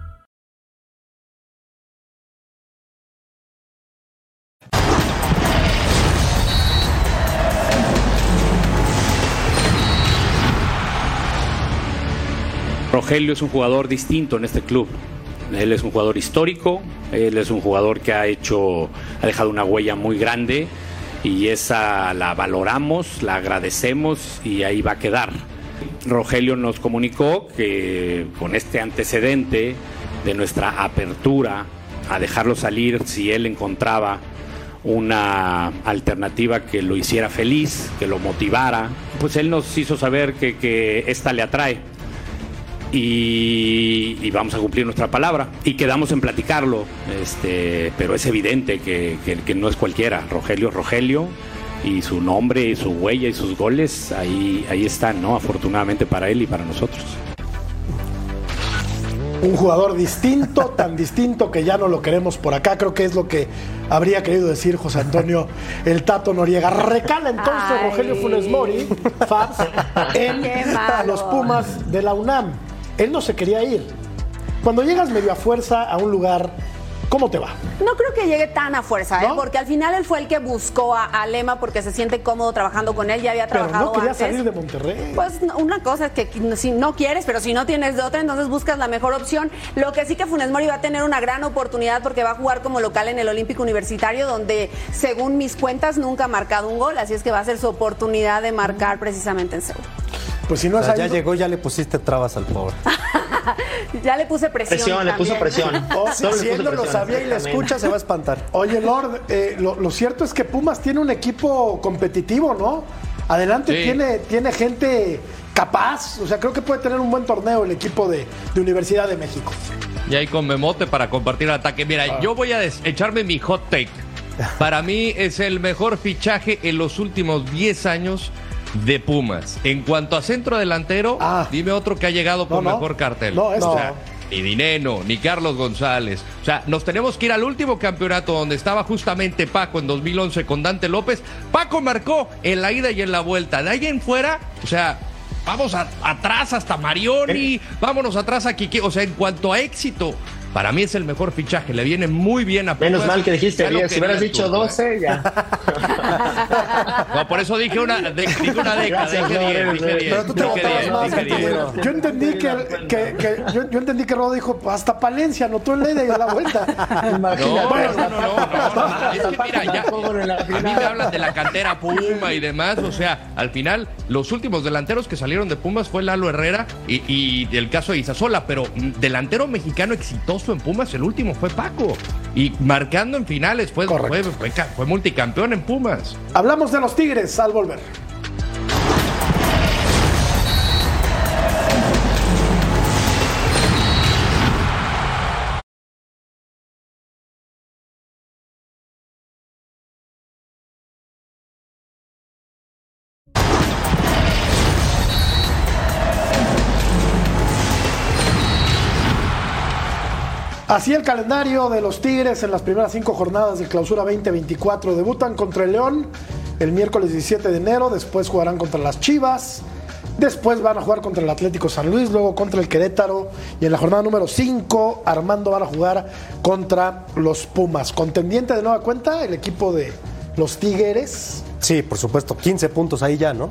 Rogelio es un jugador distinto en este club. Él es un jugador histórico, él es un jugador que ha hecho, ha dejado una huella muy grande y esa la valoramos, la agradecemos y ahí va a quedar. Rogelio nos comunicó que con este antecedente de nuestra apertura a dejarlo salir si él encontraba una alternativa que lo hiciera feliz, que lo motivara, pues él nos hizo saber que, que esta le atrae y, vamos a cumplir nuestra palabra. Y quedamos en platicarlo, este, pero es evidente que, que, no es cualquiera. Rogelio Rogelio y su nombre y su huella y sus goles ahí, ahí están, ¿no? Afortunadamente para él y para nosotros. Un jugador distinto, tan distinto que ya no lo queremos por acá. Creo que es lo que habría querido decir José Antonio el Tato Noriega. Recala entonces Rogelio Funes Mori, Fabs, [LAUGHS] en los Pumas de la UNAM. Él no se quería ir. Cuando llegas medio a fuerza a un lugar, ¿cómo te va? No creo que llegue tan a fuerza, ¿eh? porque al final él fue el que buscó a, Lema porque se siente cómodo trabajando con él, ya había trabajado pero no quería salir de Monterrey. Pues una cosa es que si no quieres, pero si no tienes de otra, entonces buscas la mejor opción. Lo que sí que Funes Mori va a tener una gran oportunidad porque va a jugar como local en el Olímpico Universitario, donde según mis cuentas nunca ha marcado un gol, así es que va a ser su oportunidad de marcar precisamente en Seúl. Pues si no Ya llegó, ya le pusiste trabas al pobre. [LAUGHS] ya le puse presión. Presión, le puso presión. [LAUGHS] Oh, si él no lo sabía y le escucha, se va a espantar. Oye, Lord, eh, lo, cierto es que Pumas tiene un equipo competitivo, ¿no? Adelante tiene, tiene gente capaz. O sea, creo que puede tener un buen torneo el equipo de, Universidad de México. Y ahí con Memote para compartir el ataque. Mira, ah. yo voy a echarme mi hot take. [LAUGHS] Para mí es el mejor fichaje en los últimos 10 años de Pumas. En cuanto a centro delantero, ah. dime otro que ha llegado con mejor cartel. No, o sea, ni Dineno, ni Carlos González. O sea, nos tenemos que ir al último campeonato donde estaba justamente Paco en 2011 con Dante López. Paco marcó en la ida y en la vuelta. De ahí en fuera, o sea, vamos atrás hasta Marioni, vámonos atrás a Quique. O sea, en cuanto a éxito, para mí es el mejor fichaje, le viene muy bien a Pumas. Menos mal que dijiste 10, si hubieras dicho 12, ya. [LAUGHS] no, por eso dije una, dije una década, dije 10, dije 10. Pero tú te dije más, dije 10. Yo entendí que, que, que yo, yo, entendí que Rodo dijo, hasta Palencia anotó el ida y a la vuelta. [LAUGHS] Imagínate. No, no, no, no, no, Es que mira, ya, a mí me hablan de la cantera Puma y demás, o sea, al final, los últimos delanteros que salieron de Pumas fue Lalo Herrera y, y el caso de Isasola, pero delantero mexicano exitoso en Pumas, el último fue Paco. Y marcando en finales, fue, fue, fue, multicampeón en Pumas. Hablamos de los Tigres al volver. Así el calendario de los Tigres en las primeras cinco jornadas de clausura 2024. Debutan contra el León el miércoles 17 de enero, después jugarán contra las Chivas, después van a jugar contra el Atlético San Luis, luego contra el Querétaro y en la jornada número 5 Armando van a jugar contra los Pumas. Contendiente de nueva cuenta el equipo de los Tigres. Sí, por supuesto, 15 puntos ahí ya, ¿no?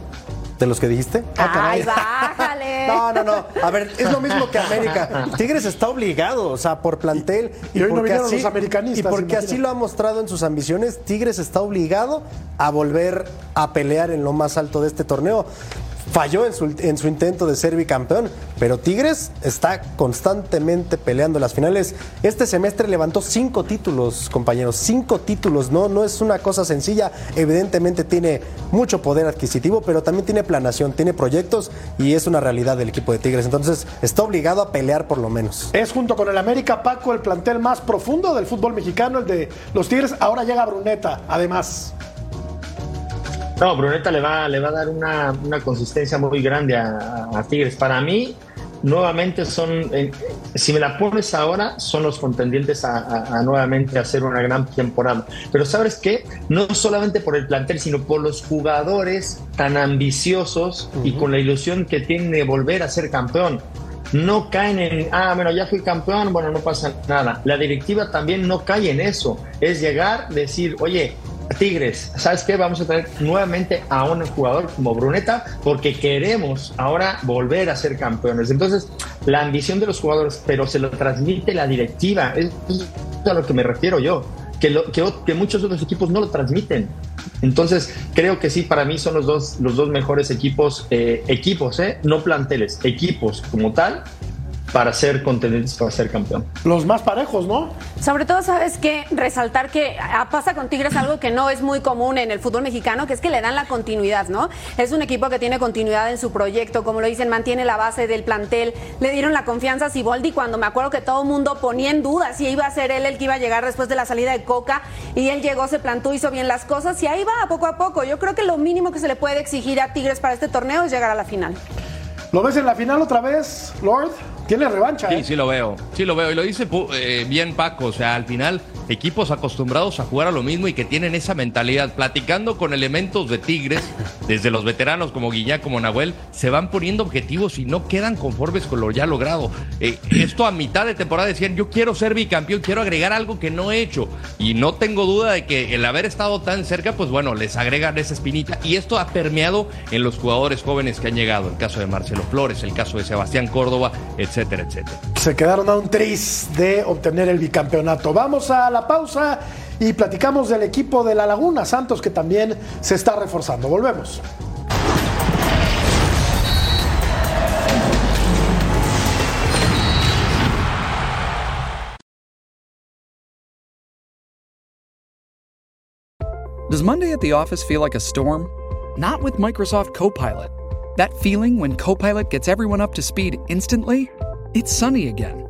De los que dijiste? Ah, Ay, bájale. [LAUGHS] No, no, no. A ver, es lo mismo que América. Tigres está obligado, o sea, por plantel. Y, hoy porque así, los americanistas. Y porque así lo ha mostrado en sus ambiciones, Tigres está obligado a volver a pelear en lo más alto de este torneo falló en su, en su, intento de ser bicampeón, pero Tigres está constantemente peleando las finales. Este semestre levantó cinco títulos, compañeros, cinco títulos, no, no es una cosa sencilla. Evidentemente tiene mucho poder adquisitivo, pero también tiene planación, tiene proyectos y es una realidad del equipo de Tigres. Entonces está obligado a pelear por lo menos. Es junto con el América Paco el plantel más profundo del fútbol mexicano, el de los Tigres. Ahora llega Bruneta, además. No, Bruneta le va, le va a dar una, consistencia muy grande a, Tigres. Para mí, nuevamente son, si me la pones ahora, son los contendientes a, nuevamente hacer una gran temporada. Pero sabes qué, no solamente por el plantel, sino por los jugadores tan ambiciosos y con la ilusión que tienen de volver a ser campeón. no caen en, ah, bueno, ya fui campeón, bueno, no pasa nada. La directiva también no cae en eso. Es llegar, decir, oye, Tigres, ¿sabes qué? Vamos a traer nuevamente a un jugador como Bruneta porque queremos ahora volver a ser campeones. Entonces, la ambición de los jugadores, pero se lo transmite la directiva, es a lo que me refiero yo, que, lo, que, que muchos otros equipos no lo transmiten. Entonces, creo que sí, para mí son los dos, los dos mejores equipos, eh, equipos, eh, no planteles, equipos como tal, para ser contendientes para ser campeón. Los más parejos, ¿no? Sobre todo, ¿sabes qué? Resaltar que ah, pasa con Tigres algo que no es muy común en el fútbol mexicano, que es que le dan la continuidad, ¿no? Es un equipo que tiene continuidad en su proyecto, como lo dicen, mantiene la base del plantel, le dieron la confianza a Siboldi cuando me acuerdo que todo el mundo ponía en duda si iba a ser él el que iba a llegar después de la salida de Coca, y él llegó, se plantó, hizo bien las cosas, y ahí va, poco a poco. Yo creo que lo mínimo que se le puede exigir a Tigres para este torneo es llegar a la final. ¿Lo ves en la final otra vez, Lord? Tiene revancha. Sí, ¿eh? sí lo veo. Sí lo veo. Y lo dice eh, bien Paco. O sea, al final, equipos acostumbrados a jugar a lo mismo y que tienen esa mentalidad. Platicando con elementos de Tigres, desde los veteranos como Guiñá, como Nahuel, se van poniendo objetivos y no quedan conformes con lo ya logrado. Eh, esto a mitad de temporada decían, yo quiero ser bicampeón, quiero agregar algo que no he hecho. Y no tengo duda de que el haber estado tan cerca, pues bueno, les agregan esa espinita. Y esto ha permeado en los jugadores jóvenes que han llegado. El caso de Marcelo Flores, el caso de Sebastián Córdoba, etc etcétera, etcétera. Se quedaron a un tris de obtener el bicampeonato. Vamos a la pausa y platicamos del equipo de La Laguna Santos que también se está reforzando. Volvemos. Does Monday at the office feel like a storm? Not with Microsoft Copilot. That feeling when Copilot gets everyone up to speed instantly? It's sunny again.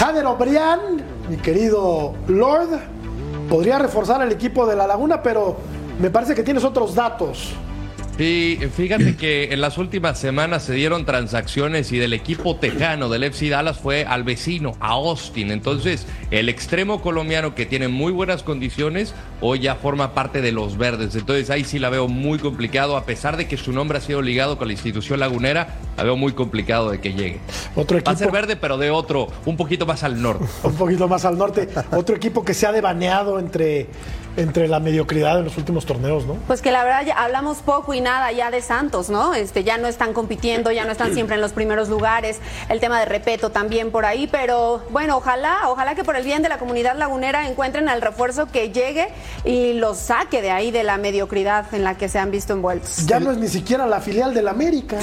Jader O'Brien, mi querido Lord, podría reforzar el equipo de La Laguna, pero me parece que tienes otros datos. Sí, fíjate que en las últimas semanas se dieron transacciones y del equipo tejano del FC Dallas fue al vecino, a Austin. Entonces, el extremo colombiano que tiene muy buenas condiciones hoy ya forma parte de los verdes. Entonces, ahí sí la veo muy complicado, a pesar de que su nombre ha sido ligado con la institución lagunera, la veo muy complicado de que llegue. Otro equipo. Va a ser verde, pero de otro, un poquito más al norte. [LAUGHS] Un poquito más al norte. Otro equipo que se ha devaneado entre, entre la mediocridad en los últimos torneos, ¿no? Pues que la verdad ya hablamos poco y nada ya de Santos, ¿no? Este, ya no están compitiendo, ya no están siempre en los primeros lugares. El tema de Repeto también por ahí, pero bueno, ojalá, ojalá que por el bien de la comunidad lagunera encuentren al refuerzo que llegue y los saque de ahí de la mediocridad en la que se han visto envueltos. Ya no es ni siquiera la filial del América.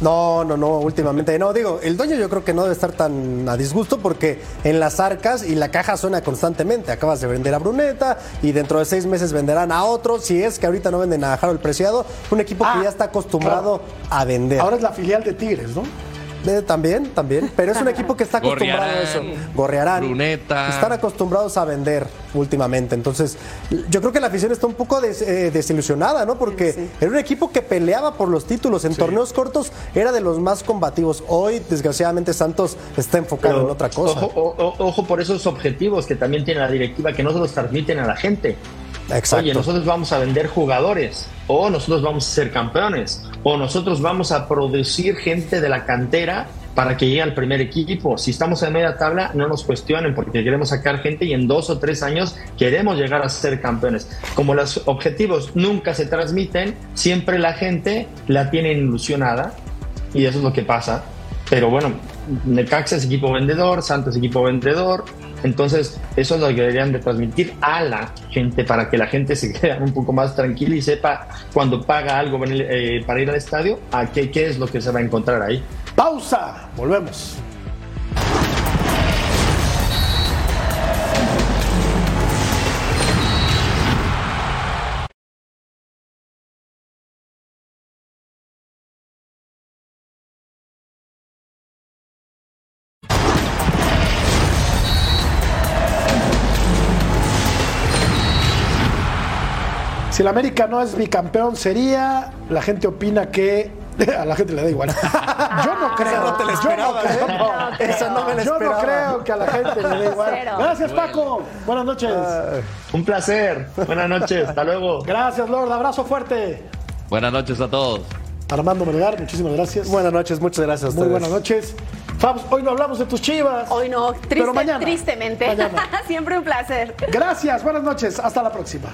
No, no, no, últimamente no. Digo, el dueño yo creo que no debe estar tan a disgusto porque en las arcas y la caja suena constantemente. Acabas de vender a Bruneta y dentro de seis meses venderán a otro. Si es que ahorita no venden a Harold Preciado, un equipo que Ah, ya está acostumbrado a vender. Ahora es la filial de Tigres, ¿no? Eh, también, también. Pero es un equipo que está acostumbrado a eso. Gorrearán. Bruneta. Están acostumbrados a vender últimamente. Entonces, yo creo que la afición está un poco des- eh, desilusionada, ¿no? Porque era un equipo que peleaba por los títulos. En torneos cortos era de los más combativos. Hoy, desgraciadamente, Santos está enfocado Pero en otra cosa. Ojo, o- ojo por esos objetivos que también tiene la directiva, que no se los transmiten a la gente. Exacto. Oye, nosotros vamos a vender jugadores, o nosotros vamos a ser campeones, o nosotros vamos a producir gente de la cantera para que llegue al primer equipo. Si estamos en media tabla, no nos cuestionen porque queremos sacar gente y en dos o tres años queremos llegar a ser campeones. Como los objetivos nunca se transmiten, siempre la gente la tiene ilusionada y eso es lo que pasa. Pero bueno, Necaxa es equipo vendedor, Santos es equipo vendedor. Entonces, eso es lo deberían de transmitir a la gente para que la gente se [LAUGHS] quede un poco más tranquila y sepa cuando paga algo eh, para ir al estadio, a qué es lo que se va a encontrar ahí. Pausa. Volvemos. Si el América no es bicampeón, sería. La gente opina que. [LAUGHS] A la gente le da igual. [LAUGHS] Yo no creo. no te lo yo no creo. ¿eh? Eso no me lo Yo no creo que a la gente le dé igual. Cero. Gracias, Paco. Buenas noches. Un placer. Buenas noches. Hasta luego. Gracias, Lord. Abrazo fuerte. Buenas noches a todos. Armando Melgar, muchísimas gracias. Buenas noches, muchas gracias a Muy buenas noches. Fabs, hoy no hablamos de tus chivas. Hoy no, triste, Pero mañana. tristemente. Mañana. [LAUGHS] Siempre un placer. Gracias, buenas noches. Hasta la próxima.